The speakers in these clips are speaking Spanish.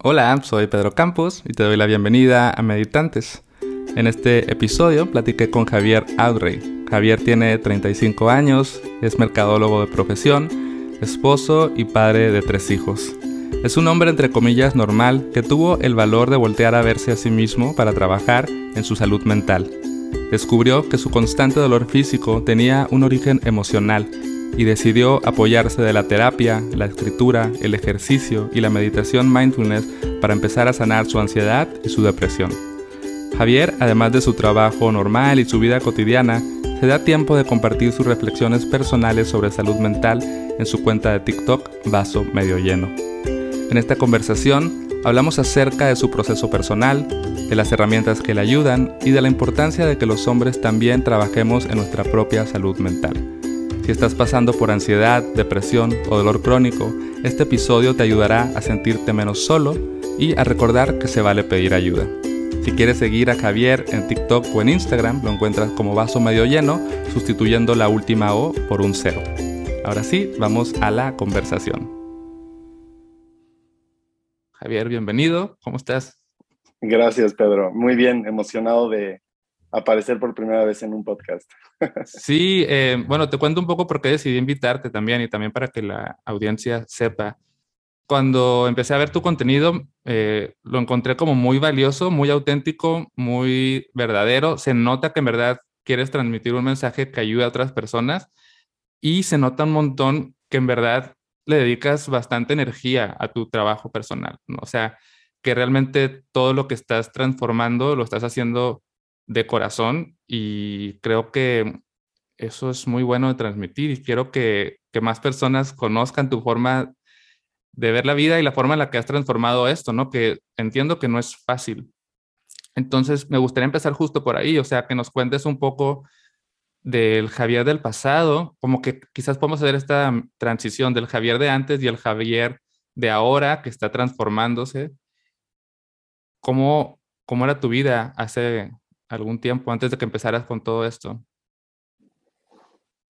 Hola, soy Pedro Campos y te doy la bienvenida a Meditantes. En este episodio platiqué con Javier Audrey. Javier tiene 35 años, es mercadólogo de profesión, esposo y padre de tres hijos. Es un hombre entre comillas normal que tuvo el valor de voltear a verse a sí mismo para trabajar en su salud mental. Descubrió que su constante dolor físico tenía un origen emocional y decidió apoyarse de la terapia, la escritura, el ejercicio y la meditación mindfulness para empezar a sanar su ansiedad y su depresión. Javier, además de su trabajo normal y su vida cotidiana, se da tiempo de compartir sus reflexiones personales sobre salud mental en su cuenta de TikTok Vaso Medio Lleno. En esta conversación hablamos acerca de su proceso personal, de las herramientas que le ayudan y de la importancia de que los hombres también trabajemos en nuestra propia salud mental. Si estás pasando por ansiedad, depresión o dolor crónico, este episodio te ayudará a sentirte menos solo y a recordar que se vale pedir ayuda. Si quieres seguir a Javier en TikTok o en Instagram, lo encuentras como vaso medio lleno, sustituyendo la última O por un cero. Ahora sí, vamos a la conversación. Javier, bienvenido. ¿Cómo estás? Gracias, Pedro. Muy bien, emocionado de aparecer por primera vez en un podcast. Sí, eh, bueno, te cuento un poco por qué decidí invitarte también y también para que la audiencia sepa. Cuando empecé a ver tu contenido, eh, lo encontré como muy valioso, muy auténtico, muy verdadero. Se nota que en verdad quieres transmitir un mensaje que ayude a otras personas y se nota un montón que en verdad le dedicas bastante energía a tu trabajo personal, ¿no? O sea, que realmente todo lo que estás transformando lo estás haciendo de corazón y creo que eso es muy bueno de transmitir y quiero que, más personas conozcan tu forma de ver la vida y la forma en la que has transformado esto, ¿no? Que entiendo que no es fácil. Entonces, me gustaría empezar justo por ahí, o sea, que nos cuentes un poco del Javier del pasado, como que quizás podemos hacer esta transición del Javier de antes y el Javier de ahora que está transformándose. ¿Cómo, cómo era tu vida hace algún tiempo antes de que empezaras con todo esto?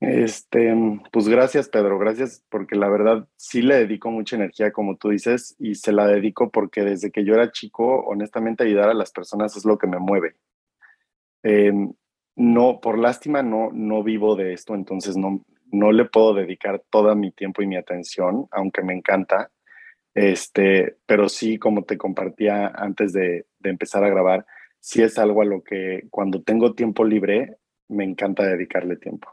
Este, pues gracias, Pedro, gracias porque la verdad sí le dedico mucha energía, como tú dices, y se la dedico porque desde que yo era chico, honestamente, ayudar a las personas es lo que me mueve. Em, no, por lástima, no, no vivo de esto, entonces no, no le puedo dedicar todo mi tiempo y mi atención, aunque me encanta. Este, pero sí, como te compartía antes de, de empezar a grabar, sí es algo a lo que cuando tengo tiempo libre me encanta dedicarle tiempo.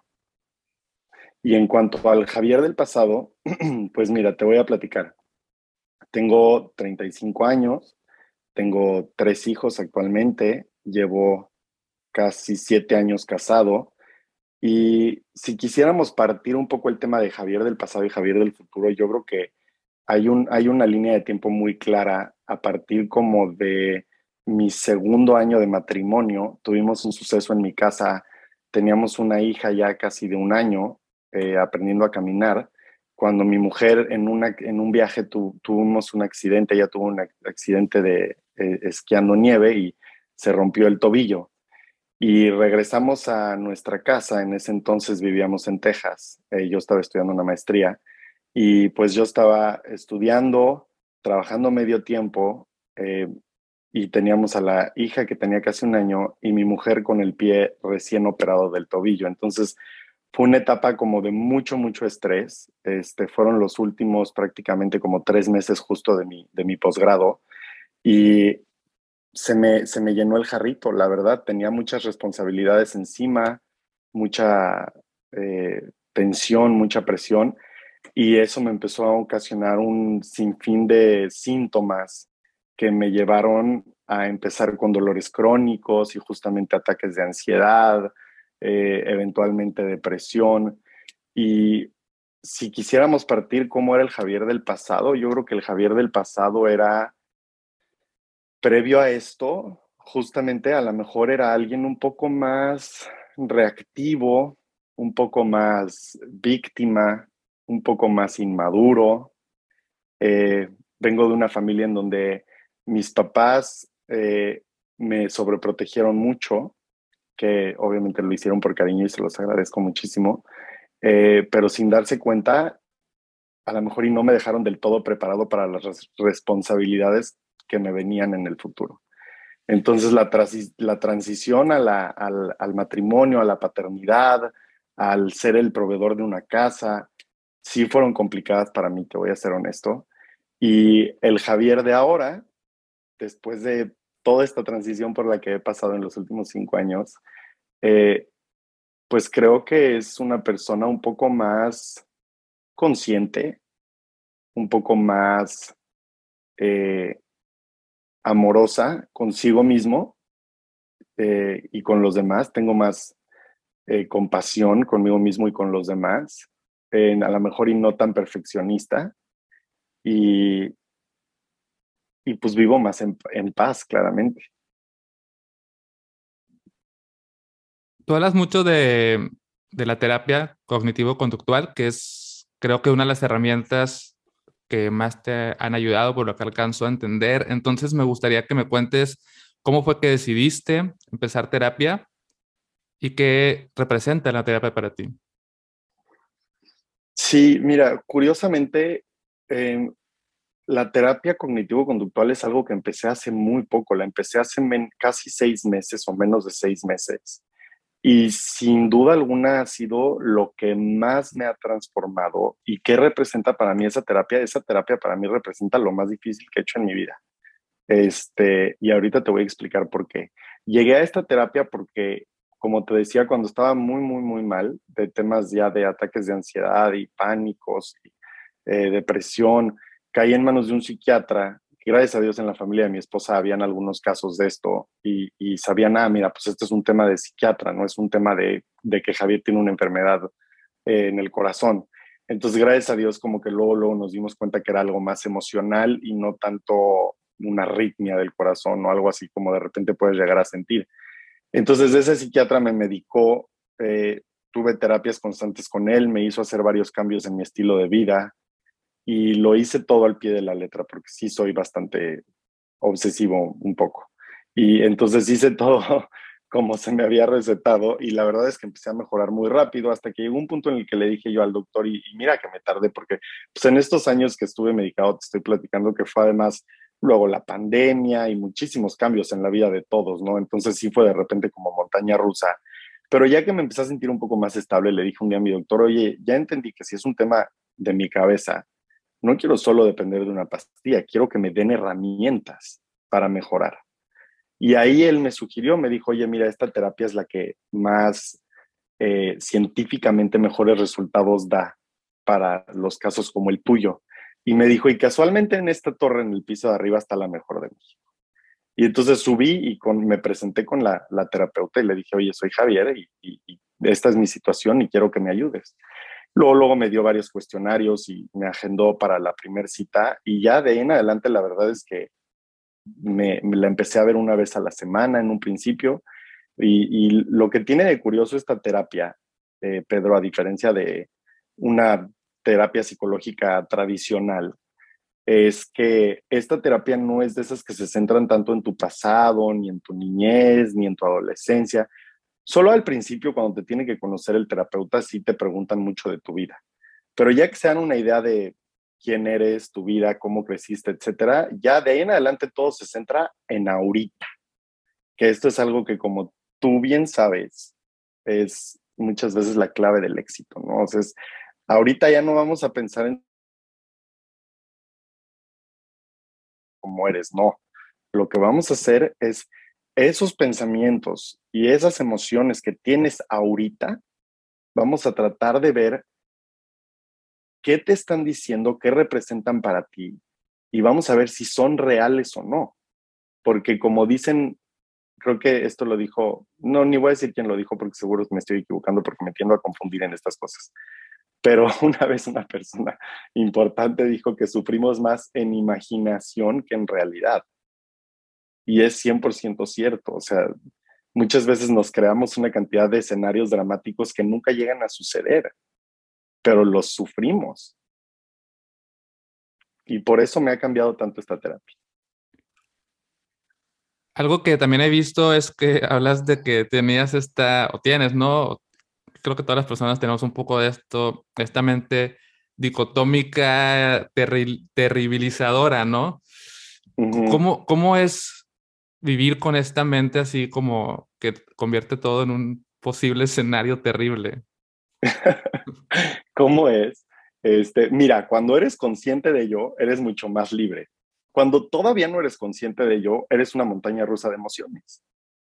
Y en cuanto al Javier del pasado, pues mira, te voy a platicar. Tengo 35 años, tengo tres hijos actualmente, llevo casi siete años casado. Y si quisiéramos partir un poco el tema de Javier del pasado y Javier del futuro, yo creo que hay, un, hay una línea de tiempo muy clara a partir como de mi segundo año de matrimonio, tuvimos un suceso en mi casa. Teníamos una hija ya casi de un año eh, aprendiendo a caminar. Cuando mi mujer en, una, en un viaje tuvimos un accidente, ella tuvo un accidente de eh, esquiando nieve y se rompió el tobillo. Y regresamos a nuestra casa, en ese entonces vivíamos en Texas, eh, yo estaba estudiando una maestría y pues yo estaba estudiando, trabajando medio tiempo, y teníamos a la hija que tenía casi un año y mi mujer con el pie recién operado del tobillo. Entonces fue una etapa como de mucho, mucho estrés. Este, fueron los últimos prácticamente como tres meses justo de mi, de mi posgrado y se me, se me llenó el jarrito, la verdad. Tenía muchas responsabilidades encima, mucha eh, tensión, mucha presión y eso me empezó a ocasionar un sinfín de síntomas que me llevaron a empezar con dolores crónicos y justamente ataques de ansiedad, eh, eventualmente depresión. Y si quisiéramos partir cómo era el Javier del pasado, yo creo que el Javier del pasado era, previo a esto, justamente a lo mejor era alguien un poco más reactivo, un poco más víctima, un poco más inmaduro. Eh, vengo de una familia en donde mis papás eh, me sobreprotegieron mucho, que obviamente lo hicieron por cariño y se los agradezco muchísimo, eh, pero sin darse cuenta, a lo mejor y no me dejaron del todo preparado para las responsabilidades que me venían en el futuro. Entonces la, la transición al, al matrimonio, a la paternidad, al ser el proveedor de una casa, sí fueron complicadas para mí, te voy a ser honesto. Y el Javier de ahora, después de toda esta transición por la que he pasado en los últimos cinco años, eh, pues creo que es una persona un poco más consciente, un poco más eh, amorosa consigo mismo eh, y con los demás. Tengo más compasión conmigo mismo y con los demás. a lo mejor y no tan perfeccionista. Y, y pues vivo más en, paz, claramente. Tú hablas mucho de, la terapia cognitivo-conductual, que es creo que una de las herramientas que más te han ayudado por lo que alcanzo a entender. Entonces me gustaría que me cuentes cómo fue que decidiste empezar terapia y qué representa la terapia para ti. Sí, mira, curiosamente, em, la terapia cognitivo-conductual es algo que empecé hace muy poco, la empecé hace casi seis meses o menos de seis meses. Y sin duda alguna ha sido lo que más me ha transformado. ¿Y qué representa para mí esa terapia? Esa terapia para mí representa lo más difícil que he hecho en mi vida. Este, y ahorita te voy a explicar por qué. Llegué a esta terapia porque, como te decía, cuando estaba muy, muy, muy mal, de temas ya de ataques de ansiedad y pánicos, y, eh, depresión, caí en manos de un psiquiatra. Gracias a Dios en la familia de mi esposa habían algunos casos de esto y, sabían, ah, mira, pues este es un tema de psiquiatra, no es un tema de, que Javier tiene una enfermedad eh, en el corazón. Entonces, gracias a Dios, como que luego, luego nos dimos cuenta que era algo más emocional y no tanto una arritmia del corazón o algo así como de repente puedes llegar a sentir. Entonces, ese psiquiatra me medicó, eh, tuve terapias constantes con él, me hizo hacer varios cambios en mi estilo de vida, y lo hice todo al pie de la letra porque sí soy bastante obsesivo un poco. Y entonces hice todo como se me había recetado y la verdad es que empecé a mejorar muy rápido hasta que llegó un punto en el que le dije yo al doctor y, mira que me tardé porque pues en estos años que estuve medicado te estoy platicando que fue además luego la pandemia y muchísimos cambios en la vida de todos, ¿no? Entonces sí fue de repente como montaña rusa. Pero ya que me empecé a sentir un poco más estable, le dije un día a mi doctor, oye, ya entendí que si es un tema de mi cabeza, no quiero solo depender de una pastilla, quiero que me den herramientas para mejorar. Y ahí él me sugirió, me dijo, oye, mira, esta terapia es la que más eh, científicamente mejores resultados da para los casos como el tuyo. Y me dijo, y casualmente en esta torre, en el piso de arriba, está la mejor de México. Y entonces subí y con, me presenté con la, terapeuta y le dije, oye, soy Javier y esta es mi situación y quiero que me ayudes. Luego, me dio varios cuestionarios y me agendó para la primera cita y ya de en adelante la verdad es que me, la empecé a ver una vez a la semana en un principio y, lo que tiene de curioso esta terapia, eh, Pedro, a diferencia de una terapia psicológica tradicional, es que esta terapia no es de esas que se centran tanto en tu pasado, ni en tu niñez, ni en tu adolescencia, Solo al principio, cuando te tiene que conocer el terapeuta, sí te preguntan mucho de tu vida. Pero ya que se dan una idea de quién eres, tu vida, cómo creciste, etcétera, ya de ahí en adelante todo se centra en ahorita. Que esto es algo que, como tú bien sabes, es muchas veces la clave del éxito, ¿no? O sea, ahorita ya no vamos a pensar en cómo eres, no. Lo que vamos a hacer es esos pensamientos y esas emociones que tienes ahorita, vamos a tratar de ver qué te están diciendo, qué representan para ti y vamos a ver si son reales o no. Porque como dicen, creo que esto lo dijo, no, ni voy a decir quién lo dijo porque seguro me estoy equivocando porque me tiendo a confundir en estas cosas. Pero una vez una persona importante dijo que sufrimos más en imaginación que en realidad. Y es 100% cierto, o sea, muchas veces nos creamos una cantidad de escenarios dramáticos que nunca llegan a suceder, pero los sufrimos. Y por eso me ha cambiado tanto esta terapia. Algo que también he visto es que hablas de que tenías esta, o tienes, ¿no? Creo que todas las personas tenemos un poco de esto, esta mente dicotómica, terribilizadora, ¿no? ¿Cómo, ¿Cómo es vivir con esta mente así como que convierte todo en un posible escenario terrible? ¿Cómo es? Este, mira, cuando eres consciente de ello, eres mucho más libre. Cuando todavía no eres consciente de ello, eres una montaña rusa de emociones.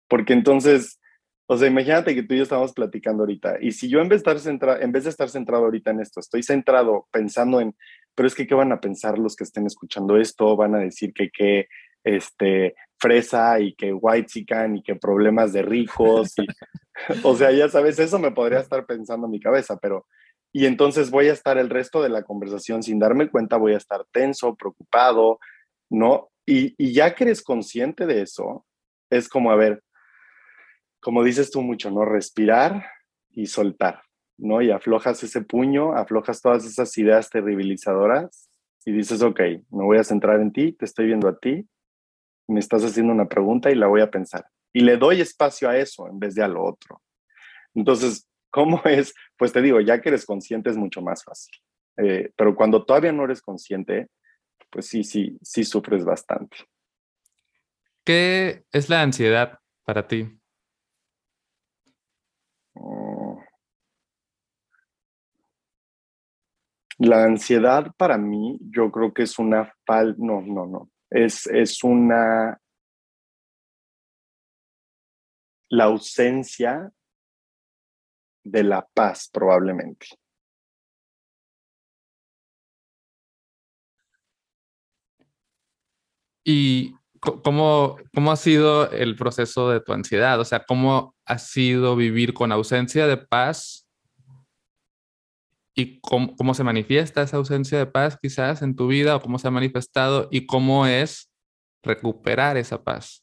Porque entonces, o sea, imagínate que tú y yo estamos platicando ahorita, y si yo en vez de estar centrado, en vez de estar centrado ahorita en esto, estoy centrado pensando en, pero es que qué van a pensar los que estén escuchando esto, van a decir que qué este fresa y que white chican y que problemas de ricos, o sea, ya sabes, eso me podría estar pensando en mi cabeza, pero y entonces voy a estar el resto de la conversación sin darme cuenta, voy a estar tenso, preocupado, ¿no? Y, y ya que eres consciente de eso, es como, a ver, como dices tú mucho, ¿no? Respirar y soltar, ¿no? Y aflojas ese puño, aflojas todas esas ideas terribilizadoras y dices, ok, me voy a centrar en ti, te estoy viendo a ti, me estás haciendo una pregunta y la voy a pensar. Y le doy espacio a eso en vez de a lo otro. Entonces, ¿cómo es? Pues te digo, ya que eres consciente es mucho más fácil. Eh, pero cuando todavía no eres consciente, pues sí, sí, sí sufres bastante. ¿Qué es la ansiedad para ti? Mm. La ansiedad para mí, yo creo que es una falta, no, no, no, es, es una, la ausencia de la paz probablemente. ¿Y cómo, cómo ha sido el proceso de tu ansiedad? O sea, ¿cómo ha sido vivir con ausencia de paz? ¿Y cómo, cómo se manifiesta esa ausencia de paz quizás en tu vida o cómo se ha manifestado y cómo es recuperar esa paz?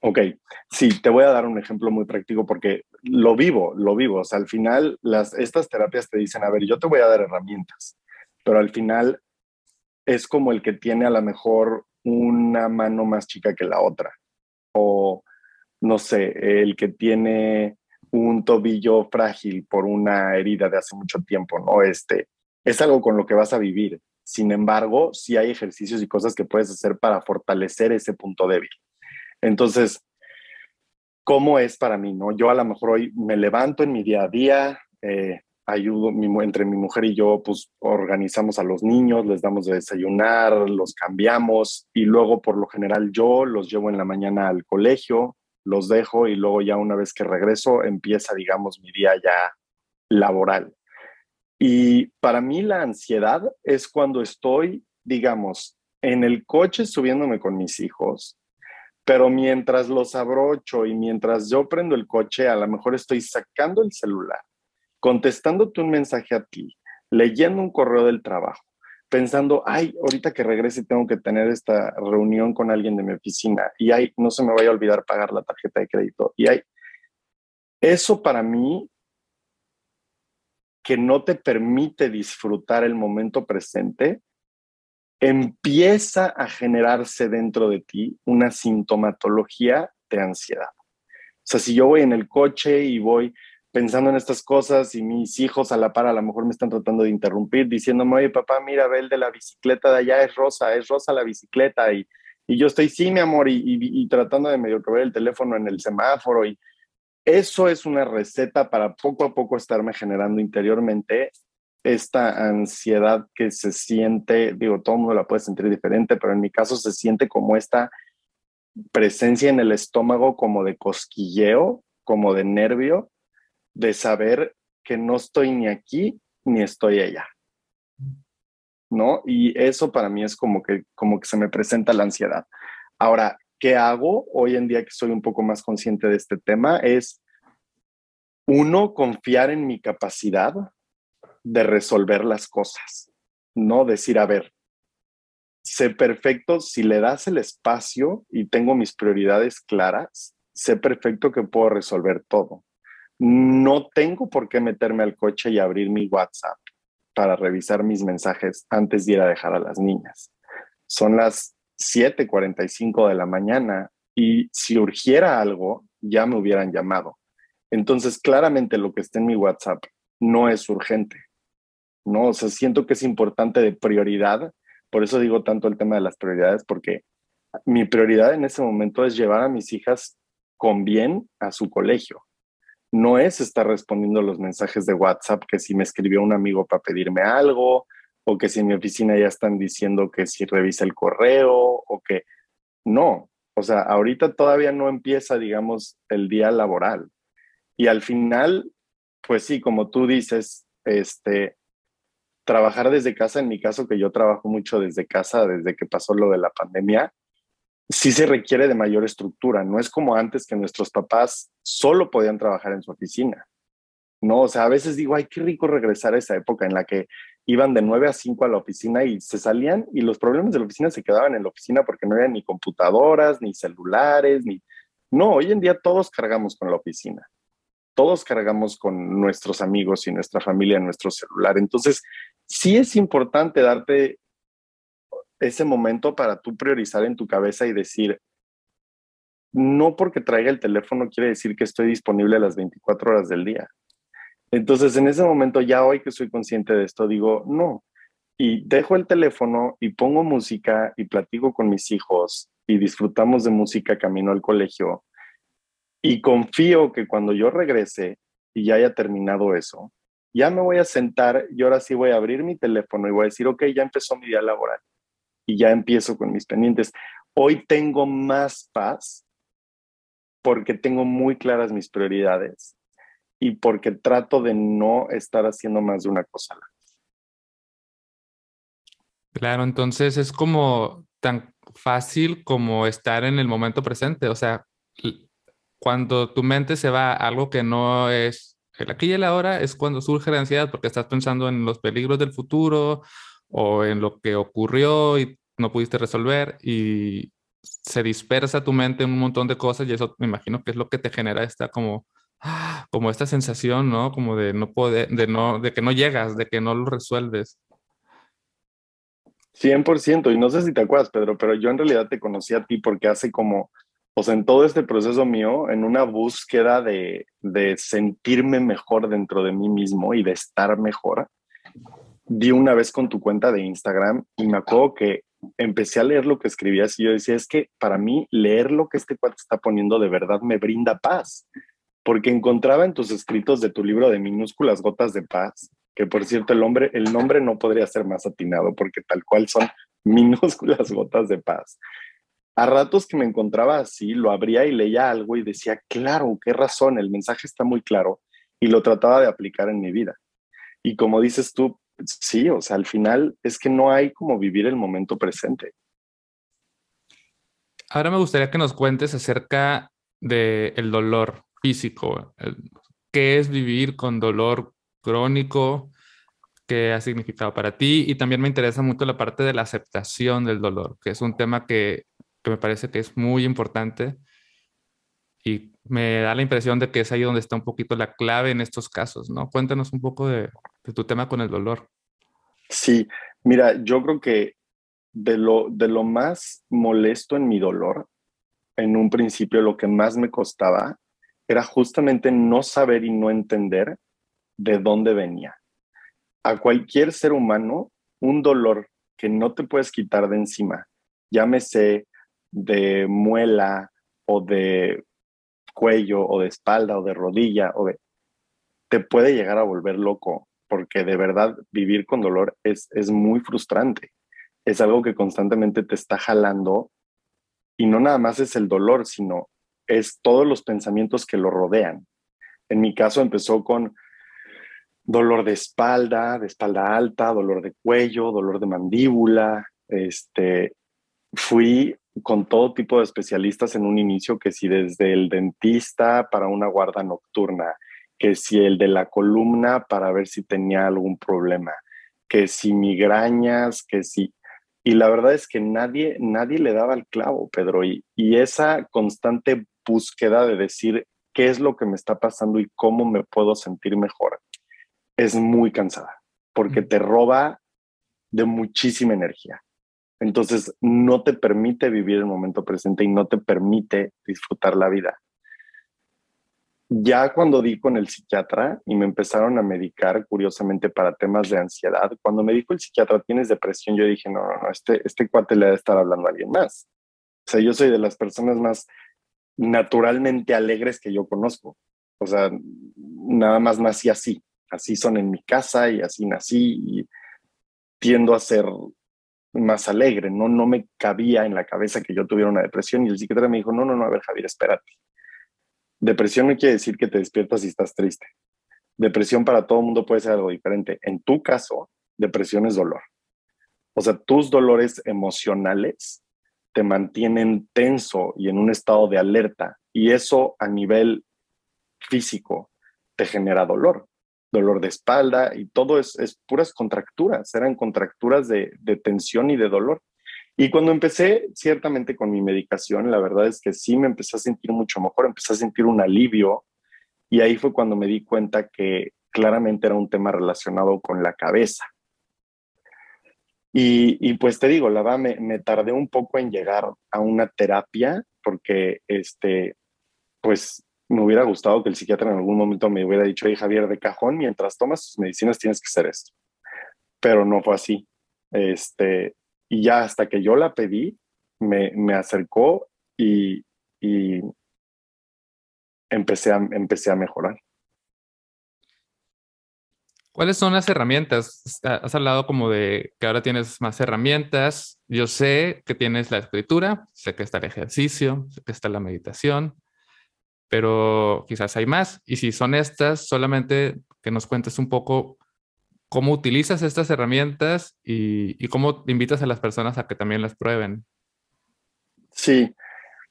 Ok, sí, te voy a dar un ejemplo muy práctico porque lo vivo, lo vivo. O sea, al final las, estas terapias te dicen, a ver, yo te voy a dar herramientas, pero al final es como el que tiene a lo mejor una mano más chica que la otra. O, no sé, el que tiene un tobillo frágil por una herida de hace mucho tiempo, ¿no? Este, es algo con lo que vas a vivir. Sin embargo, sí hay ejercicios y cosas que puedes hacer para fortalecer ese punto débil. Entonces, ¿cómo es para mí? No? Yo a lo mejor hoy me levanto en mi día a día, eh, ayudo, entre mi mujer y yo, pues organizamos a los niños, les damos de desayunar, los cambiamos y luego por lo general yo los llevo en la mañana al colegio, los dejo y luego ya una vez que regreso empieza, digamos, mi día ya laboral. Y para mí la ansiedad es cuando estoy, digamos, en el coche subiéndome con mis hijos, pero mientras los abrocho y mientras yo prendo el coche, a lo mejor estoy sacando el celular contestándote un mensaje a ti, leyendo un correo del trabajo, pensando, ay, ahorita que regrese tengo que tener esta reunión con alguien de mi oficina y ay, no se me vaya a olvidar pagar la tarjeta de crédito. Y ay, eso para mí que no te permite disfrutar el momento presente, empieza a generarse dentro de ti una sintomatología de ansiedad. O sea, si yo voy en el coche y voy pensando en estas cosas y mis hijos a la par a lo mejor me están tratando de interrumpir diciéndome, oye papá, mira, ve de la bicicleta de allá, es rosa, es rosa la bicicleta y, y yo estoy, sí, mi amor, y, y, tratando de medio que ver el teléfono en el semáforo y eso es una receta para poco a poco estarme generando interiormente esta ansiedad que se siente, digo, todo el mundo la puede sentir diferente, pero en mi caso se siente como esta presencia en el estómago como de cosquilleo, como de nervio, de saber que no estoy ni aquí ni estoy allá. ¿No? Y eso para mí es como que, como que se me presenta la ansiedad. Ahora, ¿qué hago hoy en día que soy un poco más consciente de este tema? Es, uno, confiar en mi capacidad de resolver las cosas, no decir, a ver, sé perfecto, si le das el espacio y tengo mis prioridades claras, sé perfecto que puedo resolver todo no tengo por qué meterme al coche y abrir mi WhatsApp para revisar mis mensajes antes de ir a dejar a las niñas. Son las 7:45 de la mañana y si urgiera algo, ya me hubieran llamado. Entonces, claramente lo que está en mi WhatsApp no es urgente. No, o sea, siento que es importante de prioridad. Por eso digo tanto el tema de las prioridades, porque mi prioridad en ese momento es llevar a mis hijas con bien a su colegio. No es estar respondiendo los mensajes de WhatsApp que si me escribió un amigo para pedirme algo o que si en mi oficina ya están diciendo que si revisa el correo o que no. O sea, ahorita todavía no empieza, digamos, el día laboral. Y al final, pues sí, como tú dices, este, trabajar desde casa, en mi caso que yo trabajo mucho desde casa desde que pasó lo de la pandemia, sí se requiere de mayor estructura. No es como antes que nuestros papás solo podían trabajar en su oficina. No, o sea, a veces digo, ay, qué rico regresar a esa época en la que iban de 9 a 5 a la oficina y se salían y los problemas de la oficina se quedaban en la oficina porque no había ni computadoras, ni celulares, ni... No, hoy en día todos cargamos con la oficina. Todos cargamos con nuestros amigos y nuestra familia nuestro celular. Entonces, sí es importante darte ese momento para tú priorizar en tu cabeza y decir, no porque traiga el teléfono quiere decir que estoy disponible las 24 horas del día. Entonces, en ese momento, ya hoy que soy consciente de esto, digo, no. Y dejo el teléfono y pongo música y platico con mis hijos y disfrutamos de música camino al colegio. Y confío que cuando yo regrese y ya haya terminado eso, ya me voy a sentar y ahora sí voy a abrir mi teléfono y voy a decir, ok, ya empezó mi día laboral y ya empiezo con mis pendientes. Hoy tengo más paz porque tengo muy claras mis prioridades y porque trato de no estar haciendo más de una cosa. Claro, entonces es como tan fácil como estar en el momento presente, o sea, cuando tu mente se va a algo que no es el aquí y el ahora, es cuando surge la ansiedad porque estás pensando en los peligros del futuro o en lo que ocurrió y no pudiste resolver y se dispersa tu mente en un montón de cosas y eso me imagino que es lo que te genera esta como como esta sensación, ¿no? Como de no poder, de no, de que no llegas, de que no lo resuelves. 100%, y no sé si te acuerdas, Pedro, pero yo en realidad te conocí a ti porque hace como, o sea, en todo este proceso mío, en una búsqueda de, de sentirme mejor dentro de mí mismo y de estar mejor, di una vez con tu cuenta de Instagram y me acuerdo que empecé a leer lo que escribías y yo decía, es que para mí leer lo que este cuate está poniendo de verdad me brinda paz, porque encontraba en tus escritos de tu libro de minúsculas gotas de paz, que por cierto el, hombre, el nombre no podría ser más atinado porque tal cual son minúsculas gotas de paz. A ratos que me encontraba así, lo abría y leía algo y decía, claro, qué razón, el mensaje está muy claro y lo trataba de aplicar en mi vida. Y como dices tú, sí, o sea, al final es que no hay como vivir el momento presente. Ahora me gustaría que nos cuentes acerca del el dolor físico. ¿Qué es vivir con dolor crónico? ¿Qué ha significado para ti? Y también me interesa mucho la parte de la aceptación del dolor, que es un tema que, que me parece que es muy importante y me da la impresión de que es ahí donde está un poquito la clave en estos casos, ¿no? Cuéntanos un poco de, tu tema con el dolor. Sí, mira, yo creo que de lo, de lo más molesto en mi dolor, en un principio lo que más me costaba era justamente no saber y no entender de dónde venía. A cualquier ser humano, un dolor que no te puedes quitar de encima, llámese de muela o de cuello o de espalda o de rodilla o de, te puede llegar a volver loco porque de verdad vivir con dolor es, es muy frustrante. Es algo que constantemente te está jalando y no nada más es el dolor, sino es todos los pensamientos que lo rodean. En mi caso empezó con dolor de espalda, de espalda alta, dolor de cuello, dolor de mandíbula. Este, fui con todo tipo de especialistas en un inicio, que si desde el dentista para una guarda nocturna, que si el de la columna para ver si tenía algún problema, que si migrañas, que si... Y la verdad es que nadie, nadie le daba el clavo, Pedro, y, y esa constante búsqueda de decir qué es lo que me está pasando y cómo me puedo sentir mejor es muy cansada, porque te roba de muchísima energía. Entonces, no te permite vivir el momento presente y no te permite disfrutar la vida. Ya cuando di con el psiquiatra y me empezaron a medicar, curiosamente, para temas de ansiedad, cuando me dijo el psiquiatra, tienes depresión, yo dije, no, no, no, este, este cuate le debe estar hablando a alguien más. O sea, yo soy de las personas más naturalmente alegres que yo conozco. O sea, nada más nací así. Así son en mi casa y así nací y tiendo a ser más alegre. No, no me cabía en la cabeza que yo tuviera una depresión y el psiquiatra me dijo, no, no, no, a ver, Javier, espérate. Depresión no quiere decir que te despiertas y estás triste. Depresión para todo el mundo puede ser algo diferente. En tu caso, depresión es dolor. O sea, tus dolores emocionales te mantienen tenso y en un estado de alerta. Y eso a nivel físico te genera dolor, dolor de espalda y todo es, puras contracturas, eran contracturas de, de tensión y de dolor. Y cuando empecé ciertamente con mi medicación, la verdad es que sí me empecé a sentir mucho mejor, empecé a sentir un alivio y ahí fue cuando me di cuenta que claramente era un tema relacionado con la cabeza. Y, pues te digo, la verdad, me, tardé un poco en llegar a una terapia porque, este, pues me hubiera gustado que el psiquiatra en algún momento me hubiera dicho, hey Javier, de cajón, mientras tomas tus medicinas tienes que hacer esto. Pero no fue así. Este, y ya hasta que yo la pedí, me, me acercó y, y empecé, a, empecé a mejorar. ¿Cuáles son las herramientas? Has hablado como de que ahora tienes más herramientas. Yo sé que tienes la escritura, sé que está el ejercicio, sé que está la meditación, pero quizás hay más. Y si son estas, solamente que nos cuentes un poco cómo utilizas estas herramientas y, cómo invitas a las personas a que también las prueben. Sí,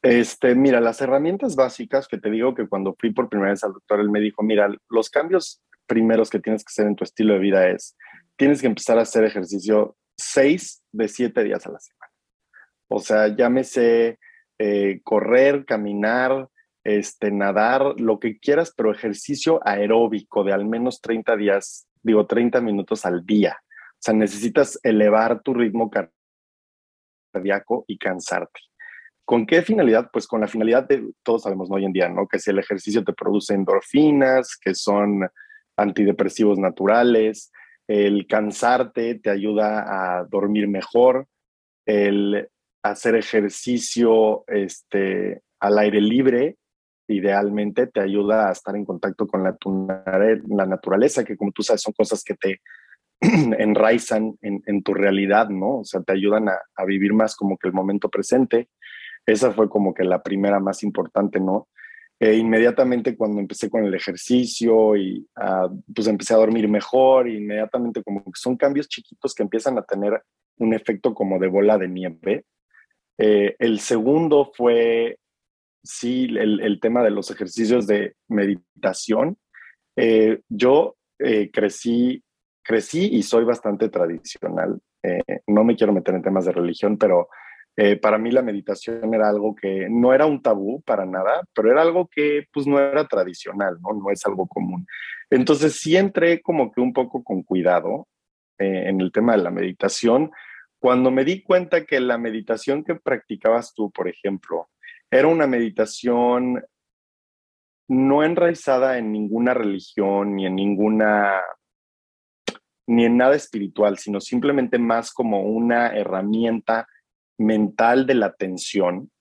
este, mira, las herramientas básicas que te digo que cuando fui por primera vez al doctor, él me dijo, mira, los cambios primeros que tienes que hacer en tu estilo de vida es, tienes que empezar a hacer ejercicio seis de siete días a la semana. O sea, llámese eh, correr, caminar, este, nadar, lo que quieras, pero ejercicio aeróbico de al menos 30 días, digo 30 minutos al día. O sea, necesitas elevar tu ritmo cardíaco y cansarte. ¿Con qué finalidad? Pues con la finalidad de, todos sabemos hoy en día, ¿no? Que si el ejercicio te produce endorfinas, que son antidepresivos naturales, el cansarte te ayuda a dormir mejor, el hacer ejercicio este, al aire libre, idealmente te ayuda a estar en contacto con la, naturaleza, que como tú sabes son cosas que te enraizan en, tu realidad, ¿no? O sea, te ayudan a, a, vivir más como que el momento presente. Esa fue como que la primera más importante, ¿no? E inmediatamente cuando empecé con el ejercicio y ah, pues empecé a dormir mejor, inmediatamente como que son cambios chiquitos que empiezan a tener un efecto como de bola de nieve. Eh, el segundo fue, sí, el, tema de los ejercicios de meditación. Eh, yo eh, crecí, crecí y soy bastante tradicional. no me quiero meter en temas de religión, pero eh, para mí la meditación era algo que no era un tabú para nada, pero era algo que pues no era tradicional, ¿no? No es algo común. Entonces sí entré como que un poco con cuidado eh, en el tema de la meditación. Cuando me di cuenta que la meditación que practicabas tú, por ejemplo, era una meditación no enraizada en ninguna religión ni en ninguna ni en nada espiritual, sino simplemente más como una herramienta mental de la atención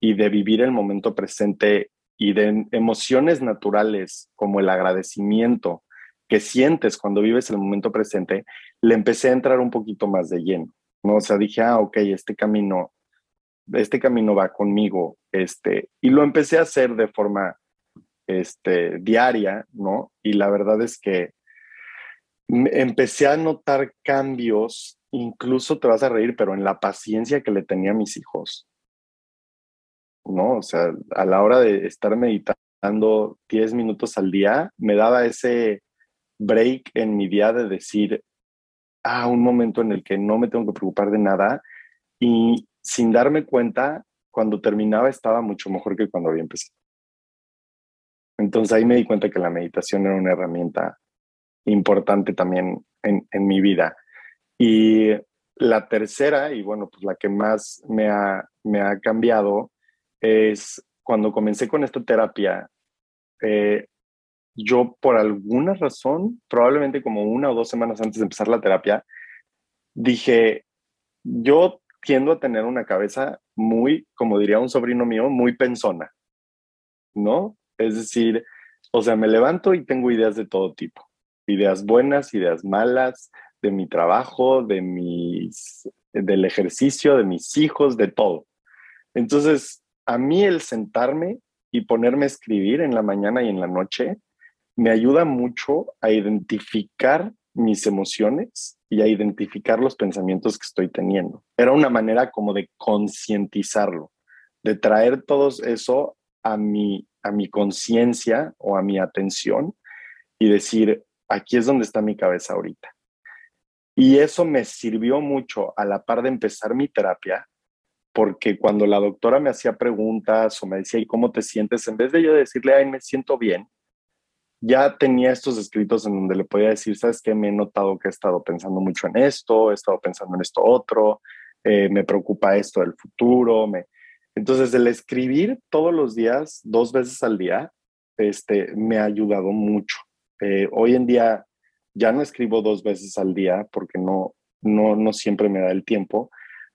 y de vivir el momento presente y de emociones naturales como el agradecimiento que sientes cuando vives el momento presente, le empecé a entrar un poquito más de lleno, ¿no? O sea, dije, ah, ok, este camino, este camino va conmigo, este, y lo empecé a hacer de forma, este, diaria, ¿no? Y la verdad es que empecé a notar cambios incluso te vas a reír, pero en la paciencia que le tenía a mis hijos. ¿No? O sea, a la hora de estar meditando 10 minutos al día, me daba ese break en mi día de decir, ah, un momento en el que no me tengo que preocupar de nada y sin darme cuenta, cuando terminaba estaba mucho mejor que cuando había empezado. Entonces ahí me di cuenta que la meditación era una herramienta importante también en, en mi vida. Y la tercera, y bueno, pues la que más me ha, me ha cambiado, es cuando comencé con esta terapia, eh, yo por alguna razón, probablemente como una o dos semanas antes de empezar la terapia, dije, yo tiendo a tener una cabeza muy, como diría un sobrino mío, muy pensona, ¿no? Es decir, o sea, me levanto y tengo ideas de todo tipo, ideas buenas, ideas malas, de mi trabajo, de mis, del ejercicio, de mis hijos, de todo. Entonces, a mí el sentarme y ponerme a escribir en la mañana y en la noche me ayuda mucho a identificar mis emociones y a identificar los pensamientos que estoy teniendo. Era una manera como de concientizarlo, de traer todo eso a mi, a mi conciencia o a mi atención y decir, aquí es donde está mi cabeza ahorita. Y eso me sirvió mucho a la par de empezar mi terapia, porque cuando la doctora me hacía preguntas o me decía, ¿y cómo te sientes? En vez de yo decirle, ay, me siento bien, ya tenía estos escritos en donde le podía decir, sabes qué, me he notado que he estado pensando mucho en esto, he estado pensando en esto otro, eh, me preocupa esto del futuro. Me... Entonces, el escribir todos los días, dos veces al día, este, me ha ayudado mucho. Eh, hoy en día ya no escribo dos veces al día porque no, no, no siempre me da el tiempo,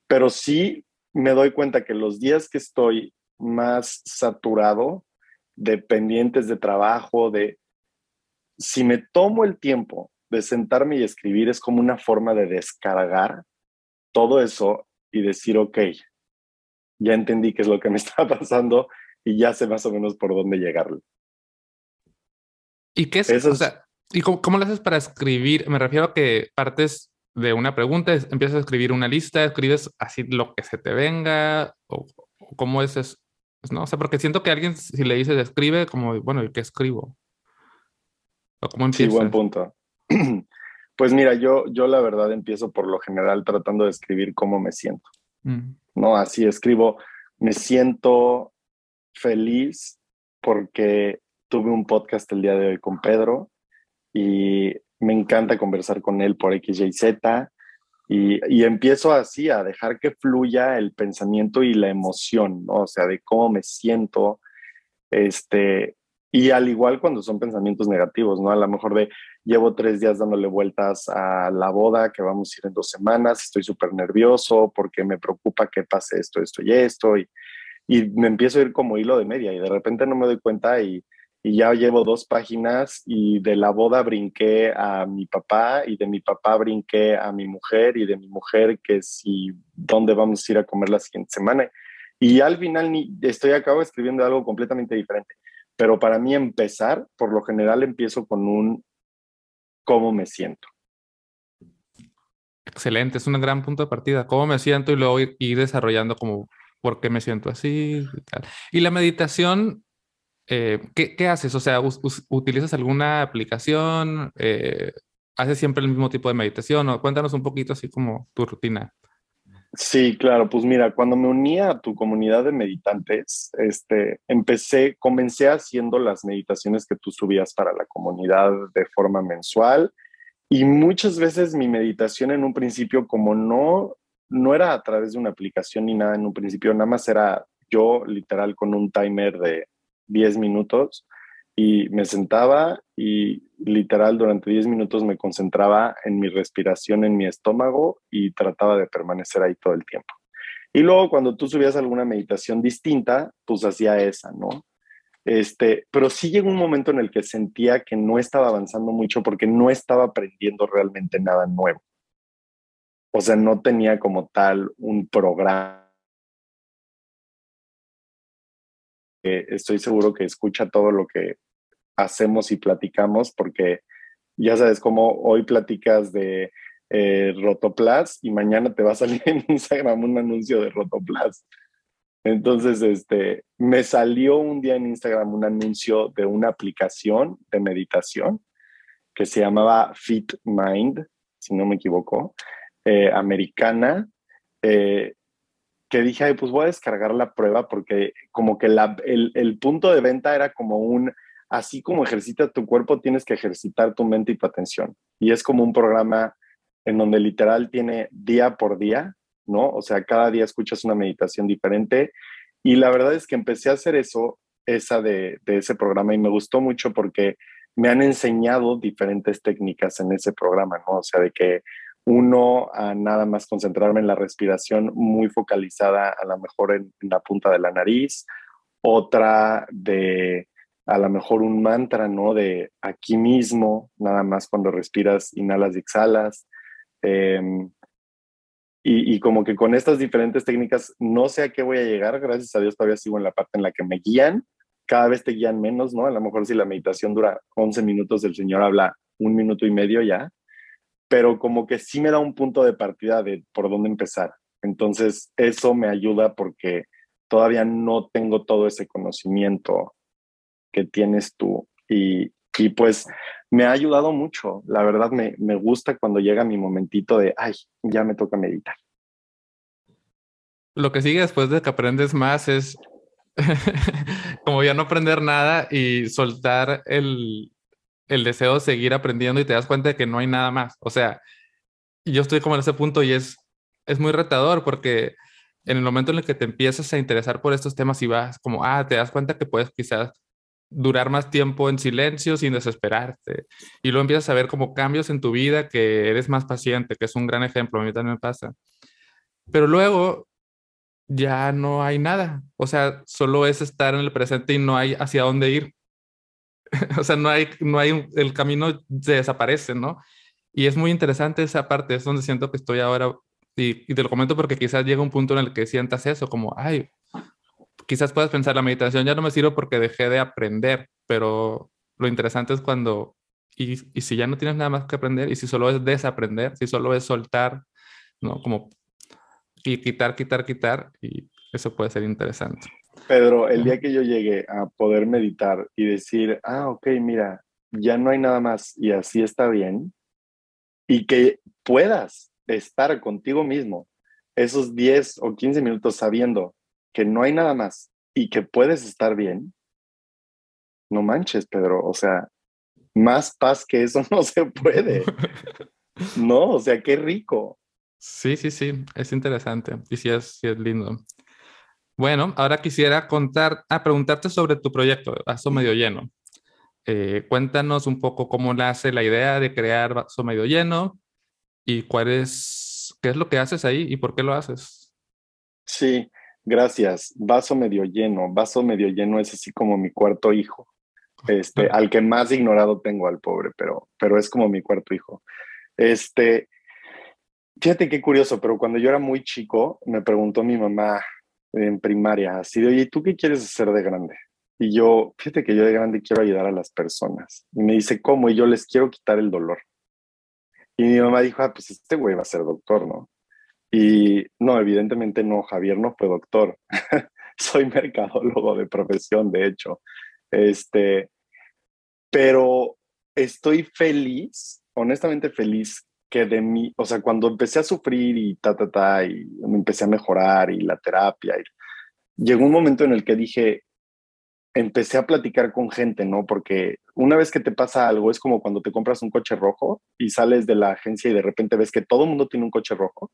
pero sí me doy cuenta que los días que estoy más saturado de pendientes de trabajo, de si me tomo el tiempo de sentarme y escribir, es como una forma de descargar todo eso y decir, ok, ya entendí qué es lo que me está pasando y ya sé más o menos por dónde llegarle. ¿Y qué es? eso? o sea, ¿y cómo, lo haces para escribir? Me refiero a que partes de una pregunta, empiezas a escribir una lista, escribes así lo que se te venga, o, cómo es eso, ¿no? O sea, porque siento que alguien, si le dices escribe, como, bueno, ¿y qué escribo? Cómo Sí, buen punto. Pues mira, yo, yo la verdad empiezo por lo general tratando de escribir cómo me siento. Mm. ¿No? Así escribo, me siento feliz porque tuve un podcast el día de hoy con Pedro y me encanta conversar con él por X, Y, Z. Y, y, empiezo así a dejar que fluya el pensamiento y la emoción, ¿no? O sea, de cómo me siento, este, y al igual cuando son pensamientos negativos, ¿no? A lo mejor de llevo tres días dándole vueltas a la boda que vamos a ir en dos semanas, estoy súper nervioso porque me preocupa que pase esto, esto y esto, y, y, me empiezo a ir como hilo de media y de repente no me doy cuenta y, y ya llevo dos páginas y de la boda brinqué a mi papá y de mi papá brinqué a mi mujer y de mi mujer que si dónde vamos a ir a comer la siguiente semana. Y al final ni, estoy acabo escribiendo algo completamente diferente. Pero para mí empezar, por lo general empiezo con un cómo me siento. Excelente, es un gran punto de partida. ¿Cómo me siento? Y luego ir, desarrollando como por qué me siento así. Y, la meditación, eh, ¿qué, haces? O sea, ¿utilizas alguna aplicación? Eh, ¿Haces siempre el mismo tipo de meditación? O cuéntanos un poquito así como tu rutina. Sí, claro, pues mira, cuando me unía a tu comunidad de meditantes, este, empecé, comencé haciendo las meditaciones que tú subías para la comunidad de forma mensual y muchas veces mi meditación en un principio como no no era a través de una aplicación ni nada en un principio, nada más era yo literal con un timer de 10 minutos y me sentaba y literal durante 10 minutos me concentraba en mi respiración en mi estómago y trataba de permanecer ahí todo el tiempo. Y luego cuando tú subías alguna meditación distinta, pues hacía esa, ¿no? Este, pero sí llegó un momento en el que sentía que no estaba avanzando mucho porque no estaba aprendiendo realmente nada nuevo. O sea, no tenía como tal un programa estoy seguro que escucha todo lo que hacemos y platicamos, porque ya sabes cómo hoy platicas de eh, Rotoplas y mañana te va a salir en Instagram un anuncio de Rotoplas. Entonces, este, me salió un día en Instagram un anuncio de una aplicación de meditación que se llamaba Fit Mind, si no me equivoco, eh, americana, eh, que dije, pues voy a descargar la prueba porque como que el punto de venta era como un, así como ejercita tu cuerpo, tienes que ejercitar tu mente y tu atención. Y es como un programa en donde literal tiene día por día, ¿no? O sea, cada día escuchas una meditación diferente. Y la verdad es que empecé a hacer eso, esa de, de ese programa, y me gustó mucho porque me han enseñado diferentes técnicas en ese programa, ¿no? O sea, de que Uno, a nada más concentrarme en la respiración muy focalizada, a lo mejor en, la punta de la nariz. Otra de a lo mejor un mantra, ¿no? De aquí mismo, nada más cuando respiras, inhalas y exhalas. Em, y, y, como que con estas diferentes técnicas no sé a qué voy a llegar, gracias a Dios todavía sigo en la parte en la que me guían, cada vez te guían menos, ¿no? A lo mejor si la meditación dura 11 minutos, el Señor habla un minuto y medio ya, pero como que sí me da un punto de partida de por dónde empezar. Entonces, eso me ayuda porque todavía no tengo todo ese conocimiento que tienes tú. Y, y pues me ha ayudado mucho. La verdad, me, me gusta cuando llega mi momentito de, ay, ya me toca meditar. Lo que sigue después de que aprendes más es como ya no aprender nada y soltar el, el deseo de seguir aprendiendo y te das cuenta de que no hay nada más. O sea, yo estoy como en ese punto y es, es muy retador porque en el momento en el que te empiezas a interesar por estos temas y vas como, ah, te das cuenta que puedes quizás durar más tiempo en silencio sin desesperarte. Y luego empiezas a ver como cambios en tu vida, que eres más paciente, que es un gran ejemplo, a mí también me pasa. Pero luego ya no hay nada. O sea, solo es estar en el presente y no hay hacia dónde ir. o sea, no hay, no hay, el camino se desaparece, ¿no? Y es muy interesante esa parte, es donde siento que estoy ahora, y, te lo comento porque quizás llega un punto en el que sientas eso, como, ay, quizás puedas pensar, la meditación ya no me sirve porque dejé de aprender, pero lo interesante es cuando, y, y si ya no tienes nada más que aprender, y si solo es desaprender, si solo es soltar, ¿no? Como y quitar, quitar, quitar, y eso puede ser interesante. Pedro, el día que yo llegue a poder meditar y decir, ah, ok, mira, ya no hay nada más y así está bien, y que puedas estar contigo mismo esos 10 o 15 minutos sabiendo que no hay nada más y que puedes estar bien, no manches, Pedro, o sea, más paz que eso no se puede. No, o sea, qué rico. Sí, sí, sí, es interesante y sí es, sí es lindo. Bueno, ahora quisiera contar, ah, preguntarte sobre tu proyecto, Vaso Medio Lleno. Eh, cuéntanos un poco cómo nace la idea de crear Vaso Medio Lleno y cuál es, qué es lo que haces ahí y por qué lo haces. Sí, gracias. Vaso Medio Lleno. Vaso Medio Lleno es así como mi cuarto hijo. Este, al que más ignorado tengo al pobre, pero, pero es como mi cuarto hijo. Este, fíjate qué curioso, pero cuando yo era muy chico, me preguntó mi mamá, en primaria, así de, oye, ¿tú qué quieres hacer de grande? Y yo, fíjate que yo de grande quiero ayudar a las personas. Y me dice, ¿cómo? Y yo les quiero quitar el dolor. Y mi mamá dijo, ah, pues este güey va a ser doctor, ¿no? Y no, evidentemente no, Javier no fue doctor. Soy mercadólogo de profesión, de hecho. Este, pero estoy feliz, honestamente feliz que de mí, o sea, cuando empecé a sufrir y ta, ta, ta, y me empecé a mejorar y la terapia, llegó un momento en el que dije, empecé a platicar con gente, ¿no? Porque una vez que te pasa algo, es como cuando te compras un coche rojo y sales de la agencia y de repente ves que todo el mundo tiene un coche rojo.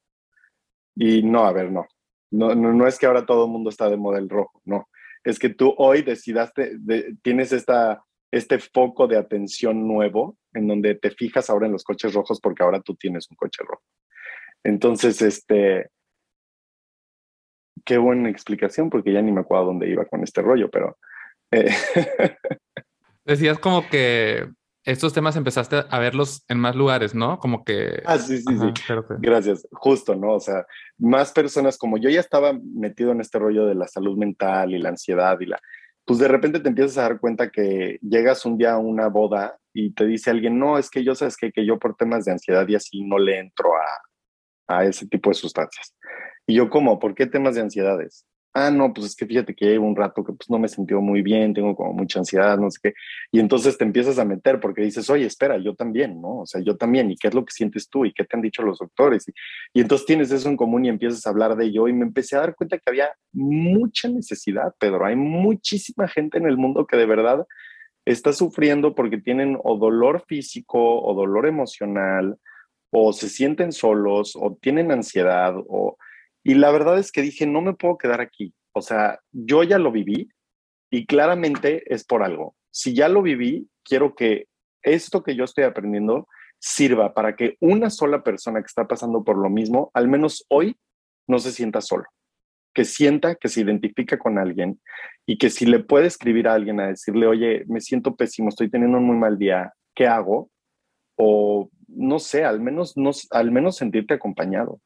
Y no, a ver, no. No, no, es que ahora todo el mundo está de modelo rojo, no. Es que tú hoy decidaste, tienes esta este foco de atención nuevo en donde te fijas ahora en los coches rojos porque ahora tú tienes un coche rojo. Entonces, este, qué buena explicación porque ya ni me acuerdo dónde iba con este rollo, pero... Eh, Decías como que estos temas empezaste a verlos en más lugares, ¿no? Como que... Ah, sí, sí, sí. Gracias. Justo, ¿no? O sea, más personas como yo ya estaba metido en este rollo de la salud mental y la ansiedad y la pues de repente te empiezas a dar cuenta que llegas un día a una boda y te dice alguien, no, es que yo sabes que, que yo por temas de ansiedad y así no le entro a, a ese tipo de sustancias. Y yo, ¿cómo? ¿Por qué temas de ansiedades? Ah, no, pues es que fíjate que llevo un rato que pues no me sentido muy bien, tengo como mucha ansiedad, no sé qué. Y entonces te empiezas a meter porque dices, oye, espera, yo también, ¿no? O sea, yo también, ¿y qué es lo que sientes tú? ¿Y qué te han dicho los doctores? Y, y entonces tienes eso en común y empiezas a hablar de ello y me empecé a dar cuenta que había mucha necesidad, Pedro. Hay muchísima gente en el mundo que de verdad está sufriendo porque tienen o dolor físico o dolor emocional o se sienten solos o tienen ansiedad o y la verdad es que dije, no me puedo quedar aquí. O sea, yo ya lo viví y claramente es por algo. Si ya lo viví, quiero que esto que yo estoy aprendiendo sirva para que una sola persona que está pasando por lo mismo, al menos hoy, no se sienta solo. Que sienta que se identifica con alguien y que si le puede escribir a alguien a decirle, oye, me siento pésimo, estoy teniendo un muy mal día, ¿qué hago? O no sé, al menos, no, al menos sentirte acompañado.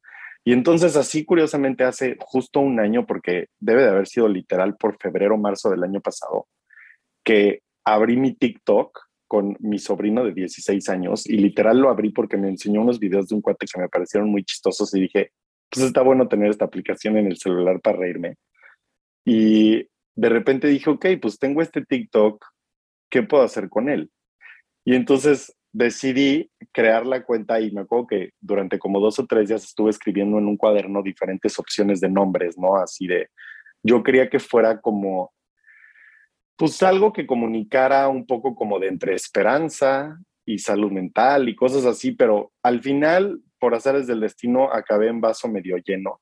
Y entonces así curiosamente hace justo un año, porque debe de haber sido literal por febrero, marzo del año pasado, que abrí mi TikTok con mi sobrino de 16 años y literal lo abrí porque me enseñó unos videos de un cuate que me parecieron muy chistosos y dije, pues está bueno tener esta aplicación en el celular para reírme. Y de repente dije, ok, pues tengo este TikTok, ¿qué puedo hacer con él? Y entonces decidí crear la cuenta y me acuerdo que durante como dos o tres días estuve escribiendo en un cuaderno diferentes opciones de nombres, ¿no? Así de, yo quería que fuera como, pues algo que comunicara un poco como de entre esperanza y salud mental y cosas así, pero al final, por hacer del destino, acabé en vaso medio lleno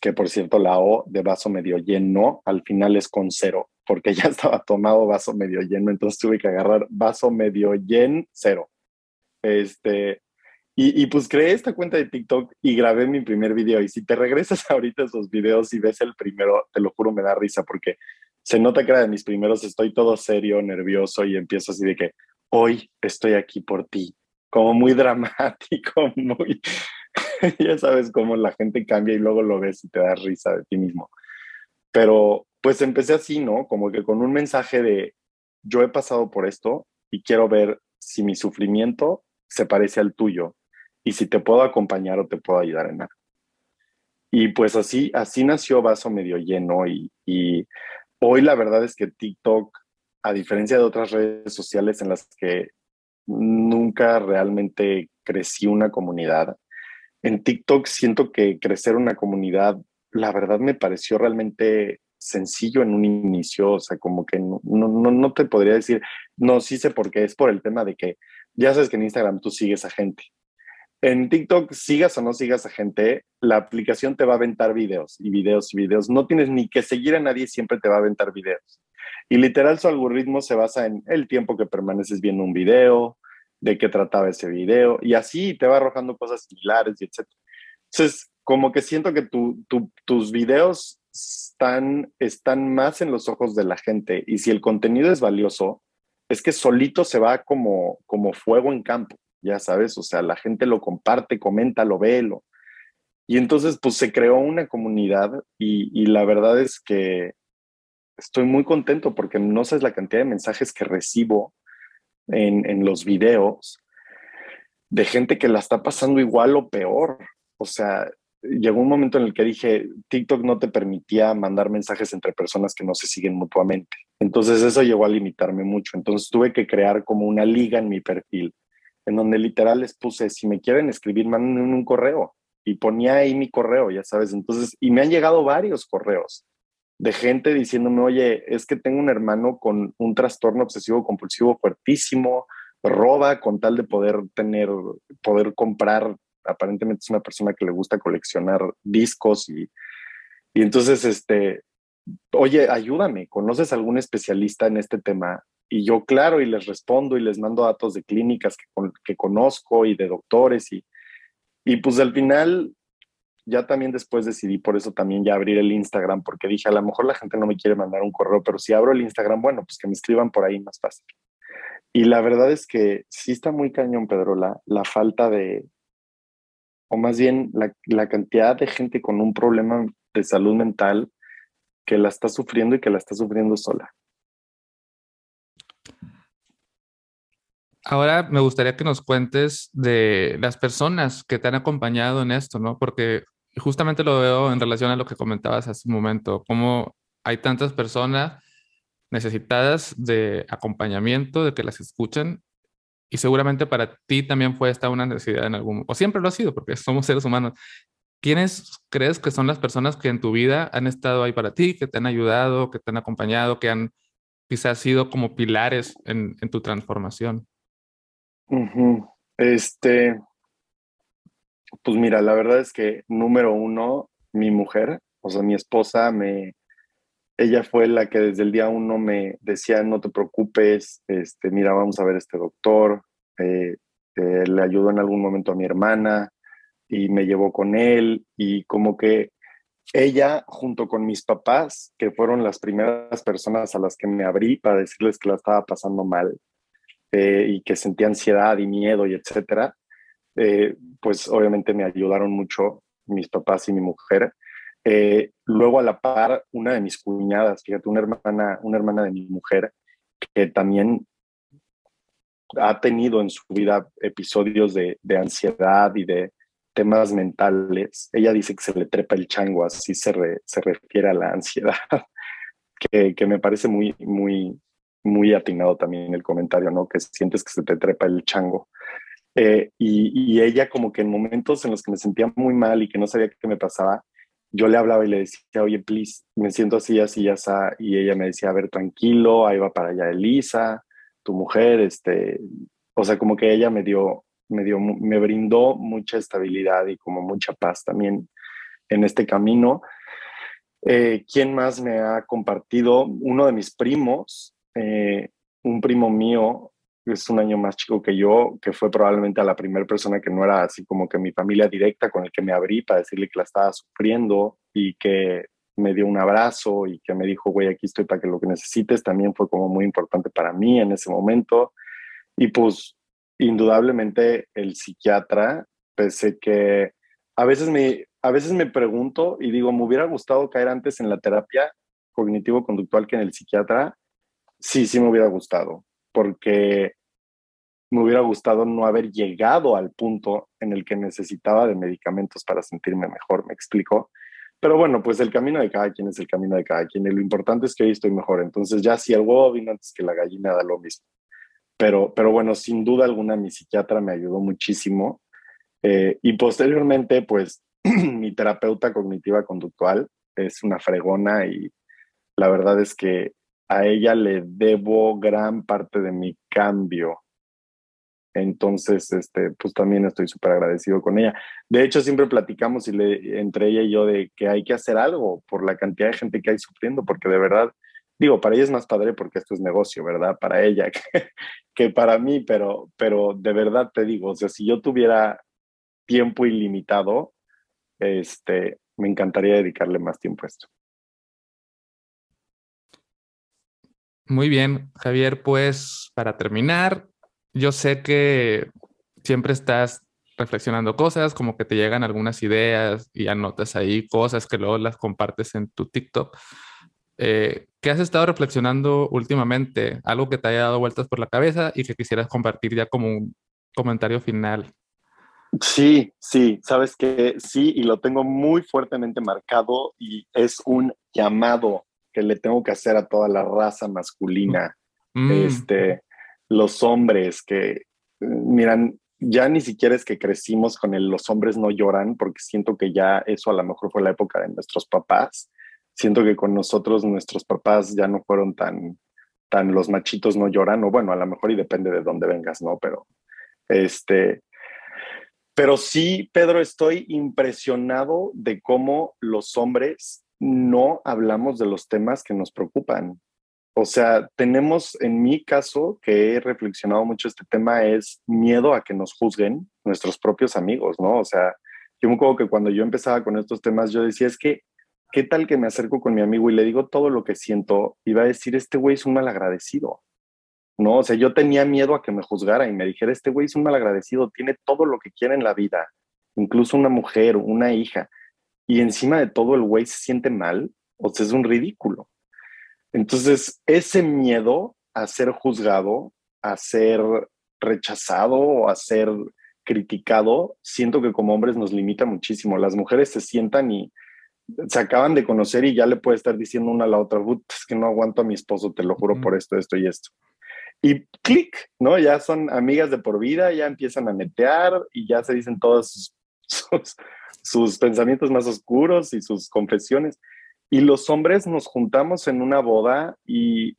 que por cierto la O de vaso medio lleno al final es con cero, porque ya estaba tomado vaso medio lleno, entonces tuve que agarrar vaso medio lleno cero. Este, y, y, pues creé esta cuenta de TikTok y grabé mi primer video. Y si te regresas ahorita a esos videos y ves el primero, te lo juro, me da risa porque se nota que era de mis primeros, estoy todo serio, nervioso y empiezo así de que hoy estoy aquí por ti, como muy dramático, muy, ya sabes cómo la gente cambia y luego lo ves y te das risa de ti mismo. Pero pues empecé así, ¿no? Como que con un mensaje de yo he pasado por esto y quiero ver si mi sufrimiento se parece al tuyo y si te puedo acompañar o te puedo ayudar en algo. Y pues así, así nació Vaso Medio Lleno y, y hoy la verdad es que TikTok, a diferencia de otras redes sociales en las que nunca realmente crecí una comunidad, en TikTok siento que crecer una comunidad, la verdad me pareció realmente sencillo en un inicio, o sea, como que no, no, no te podría decir, no, sí sé por qué, es por el tema de que ya sabes que en Instagram tú sigues a gente. En TikTok, sigas o no sigas a gente, la aplicación te va a aventar videos y videos y videos. No tienes ni que seguir a nadie, siempre te va a aventar videos. Y literal su algoritmo se basa en el tiempo que permaneces viendo un video, de qué trataba ese video y así te va arrojando cosas similares y etc. Entonces, como que siento que tu, tus videos están, están más en los ojos de la gente y si el contenido es valioso, es que solito se va como, como fuego en campo, ya sabes, o sea, la gente lo comparte, comenta, lo ve, lo... Y entonces, pues se creó una comunidad y, y la verdad es que estoy muy contento porque no sabes la cantidad de mensajes que recibo en, los videos de gente que la está pasando igual o peor. O sea, llegó un momento en el que dije, TikTok no te permitía mandar mensajes entre personas que no se siguen mutuamente. Entonces eso llegó a limitarme mucho. Entonces tuve que crear como una liga en mi perfil, en donde literal les puse, si me quieren escribir, manden un correo. Y ponía ahí mi correo, ya sabes. Entonces, y me han llegado varios correos de gente diciéndome, oye, es que tengo un hermano con un trastorno obsesivo compulsivo fuertísimo, roba con tal de poder tener, poder comprar, aparentemente es una persona que le gusta coleccionar discos y, y entonces, este, oye, ayúdame, ¿conoces algún especialista en este tema? Y yo, claro, y les respondo y les mando datos de clínicas que, que conozco y de doctores y, y pues al final ya también después decidí por eso también ya abrir el Instagram, porque dije, a lo mejor la gente no me quiere mandar un correo, pero si abro el Instagram, bueno, pues que me escriban por ahí más fácil. Y la verdad es que sí está muy cañón, Pedro, la, la falta de, o más bien la, cantidad de gente con un problema de salud mental que la está sufriendo y que la está sufriendo sola. Ahora me gustaría que nos cuentes de las personas que te han acompañado en esto, ¿no? Porque justamente lo veo en relación a lo que comentabas hace un momento, cómo hay tantas personas necesitadas de acompañamiento, de que las escuchen, y seguramente para ti también fue esta una necesidad en algún, o siempre lo ha sido, porque somos seres humanos. ¿Quiénes crees que son las personas que en tu vida han estado ahí para ti, que te han ayudado, que te han acompañado, que han quizás sido como pilares en, tu transformación? Este, pues mira, la verdad es que número uno, mi mujer, o sea, mi esposa, me, ella fue la que desde el día uno me decía, no te preocupes, este, mira, vamos a ver este doctor, eh, eh, le ayudó en algún momento a mi hermana y me llevó con él y como que ella junto con mis papás, que fueron las primeras personas a las que me abrí para decirles que la estaba pasando mal eh, y que sentía ansiedad y miedo y etcétera, pues obviamente me ayudaron mucho mis papás y mi mujer. Eh, luego a la par, una de mis cuñadas, fíjate, una hermana, una hermana de mi mujer, que también ha tenido en su vida episodios de, ansiedad y de, temas mentales, ella dice que se le trepa el chango, así se, se refiere a la ansiedad, que, que, me parece muy, muy, muy atinado también el comentario, ¿no? Que sientes que se te trepa el chango. Eh, y, ella como que en momentos en los que me sentía muy mal y que no sabía qué me pasaba, yo le hablaba y le decía, oye, please, me siento así, así, así, y ella me decía, a ver, tranquilo, ahí va para allá Elisa, tu mujer, este, o sea, como que ella me dio, me, dio, me brindó mucha estabilidad y como mucha paz también en este camino. Eh, ¿Quién más me ha compartido? Uno de mis primos, eh, un primo mío, es un año más chico que yo, que fue probablemente a la primera persona que no era así como que mi familia directa con el que me abrí para decirle que la estaba sufriendo y que me dio un abrazo y que me dijo, güey, aquí estoy para que lo que necesites, también fue como muy importante para mí en ese momento. Y pues indudablemente el psiquiatra, pese que a veces me, a veces me pregunto y digo, me hubiera gustado caer antes en la terapia cognitivo-conductual que en el psiquiatra. Sí, sí me hubiera gustado, porque me hubiera gustado no haber llegado al punto en el que necesitaba de medicamentos para sentirme mejor, me explico. Pero bueno, pues el camino de cada quien es el camino de cada quien y lo importante es que hoy estoy mejor. Entonces ya si el huevo vino antes que la gallina da lo mismo. Pero, pero bueno, sin duda alguna mi psiquiatra me ayudó muchísimo. Eh, y posteriormente, pues mi terapeuta cognitiva conductual es una fregona y la verdad es que a ella le debo gran parte de mi cambio. Entonces, este, pues también estoy súper agradecido con ella. De hecho, siempre platicamos y le, entre ella y yo de que hay que hacer algo por la cantidad de gente que hay sufriendo, porque de verdad Digo, para ella es más padre porque esto es negocio, ¿verdad? Para ella que, para mí, pero, pero de verdad te digo, o sea, si yo tuviera tiempo ilimitado, este, me encantaría dedicarle más tiempo a esto. Muy bien, Javier, pues para terminar, yo sé que siempre estás reflexionando cosas, como que te llegan algunas ideas y anotas ahí cosas que luego las compartes en tu TikTok. Eh, ¿Qué has estado reflexionando últimamente? Algo que te haya dado vueltas por la cabeza y que quisieras compartir ya como un comentario final. Sí, sí, sabes que sí, y lo tengo muy fuertemente marcado y es un llamado que le tengo que hacer a toda la raza masculina. Mm. Este, los hombres que, miran, ya ni siquiera es que crecimos con el los hombres no lloran, porque siento que ya eso a lo mejor fue la época de nuestros papás siento que con nosotros nuestros papás ya no fueron tan, tan los machitos no lloran, o bueno, a lo mejor y depende de dónde vengas, ¿no? Pero, este, pero sí, Pedro, estoy impresionado de cómo los hombres no hablamos de los temas que nos preocupan. O sea, tenemos, en mi caso, que he reflexionado mucho este tema, es miedo a que nos juzguen nuestros propios amigos, ¿no? O sea, yo me acuerdo que cuando yo empezaba con estos temas, yo decía, es que ¿qué tal que me acerco con mi amigo y le digo todo lo que siento y va a decir, este güey es un malagradecido? No, o sea, yo tenía miedo a que me juzgara y me dijera, este güey es un malagradecido, tiene todo lo que quiere en la vida, incluso una mujer, una hija, y encima de todo el güey se siente mal, o sea, es un ridículo. Entonces, ese miedo a ser juzgado, a ser rechazado o a ser criticado, siento que como hombres nos limita muchísimo. Las mujeres se sientan y se acaban de conocer y ya le puede estar diciendo una a la otra, es que no aguanto a mi esposo, te lo juro por esto, esto y esto. Y clic, ¿no? Ya son amigas de por vida, ya empiezan a netear y ya se dicen todos sus, sus, pensamientos más oscuros y sus confesiones. Y los hombres nos juntamos en una boda y,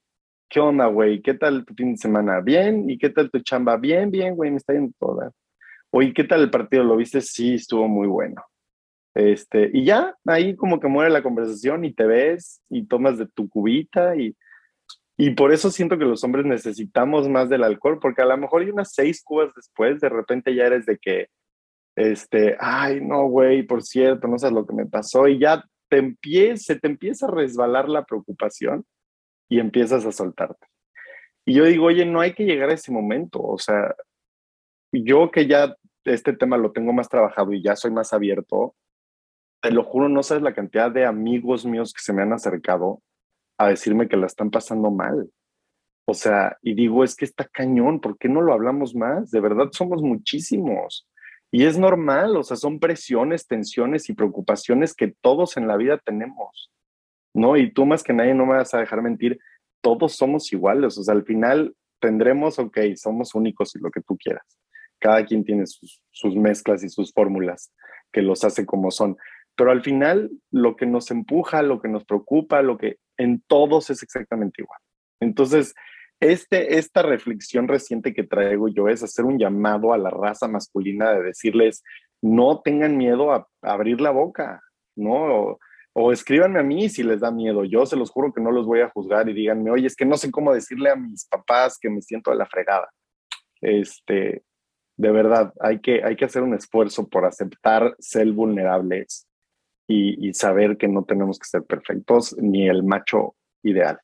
¿qué onda, güey? ¿Qué tal tu fin de semana? Bien. ¿Y qué tal tu chamba? Bien, bien, güey, me está yendo toda. Oye, ¿qué tal el partido? ¿Lo viste? Sí, estuvo muy bueno. Este, y ya, ahí como que muere la conversación y te ves y tomas de tu cubita y Y por eso siento que los hombres necesitamos más del alcohol, porque a lo mejor hay unas seis cubas después, de repente ya eres de que, este, ay, no, güey, por cierto, no sabes lo que me pasó, y ya te empieza, se te empieza a resbalar la preocupación y empiezas a soltarte. Y yo digo, oye, no hay que llegar a ese momento, o sea, yo que ya este tema lo tengo más trabajado y ya soy más abierto, te lo juro, no sabes la cantidad de amigos míos que se me han acercado a decirme que la están pasando mal. O sea, y digo, es que está cañón, ¿por qué no lo hablamos más? De verdad somos muchísimos. Y es normal, o sea, son presiones, tensiones y preocupaciones que todos en la vida tenemos, ¿no? Y tú más que nadie no me vas a dejar mentir, todos somos iguales, o sea, al final tendremos, ok, somos únicos y lo que tú quieras. Cada quien tiene sus, sus mezclas y sus fórmulas que los hace como son. Pero al final, lo que nos empuja, lo que nos preocupa, lo que en todos es exactamente igual. Entonces, este, esta reflexión reciente que traigo yo es hacer un llamado a la raza masculina de decirles, no tengan miedo a, abrir la boca, ¿no? O, escríbanme a mí si les da miedo. Yo se los juro que no los voy a juzgar y díganme, oye, es que no sé cómo decirle a mis papás que me siento de la fregada. Este, de verdad, hay que, hay que hacer un esfuerzo por aceptar ser vulnerables y, saber que no tenemos que ser perfectos ni el macho ideal.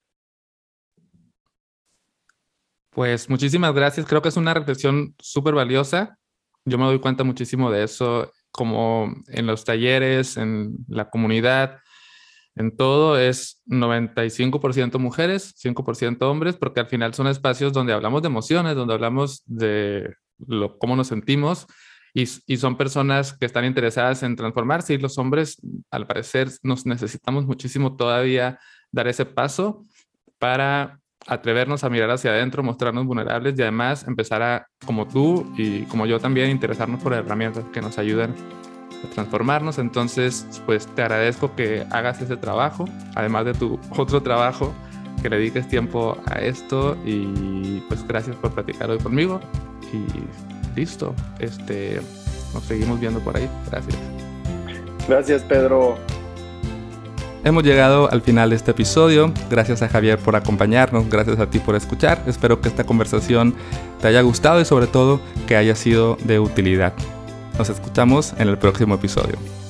Pues muchísimas gracias. Creo que es una reflexión súper valiosa. Yo me doy cuenta muchísimo de eso, como en los talleres, en la comunidad, en todo es 95% mujeres, 5% hombres, porque al final son espacios donde hablamos de emociones, donde hablamos de lo, cómo nos sentimos y, son personas que están interesadas en transformarse y los hombres, al parecer, nos necesitamos muchísimo todavía dar ese paso para atrevernos a mirar hacia adentro, mostrarnos vulnerables y además empezar a, como tú y como yo también, interesarnos por herramientas que nos ayuden a transformarnos. Entonces, pues te agradezco que hagas ese trabajo, además de tu otro trabajo, que le dediques tiempo a esto y pues gracias por platicar hoy conmigo y listo. Este, nos seguimos viendo por ahí. Gracias. Gracias, Pedro. Hemos llegado al final de este episodio. Gracias a Javier por acompañarnos, gracias a ti por escuchar. Espero que esta conversación te haya gustado y sobre todo que haya sido de utilidad. Nos escuchamos en el próximo episodio.